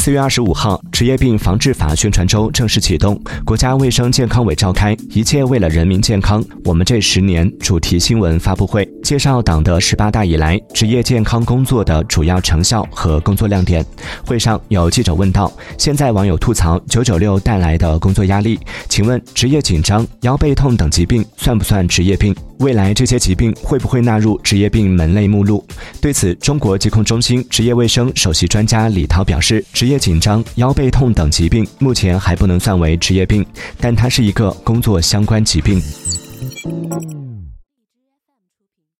四月二十五号，职业病防治法宣传周正式启动，国家卫生健康委召开“一切为了人民健康，我们这十年”主题新闻发布会，介绍党的十八大以来职业健康工作的主要成效和工作亮点。会上有记者问道：“现在网友吐槽九九六带来的工作压力，请问职业紧张、腰背痛等疾病算不算职业病？未来这些疾病会不会纳入职业病门类目录？”对此，中国疾控中心职业卫生首席专家李涛表示：“职业紧张、腰背痛等疾病目前还不能算为职业病，但它是一个工作相关疾病。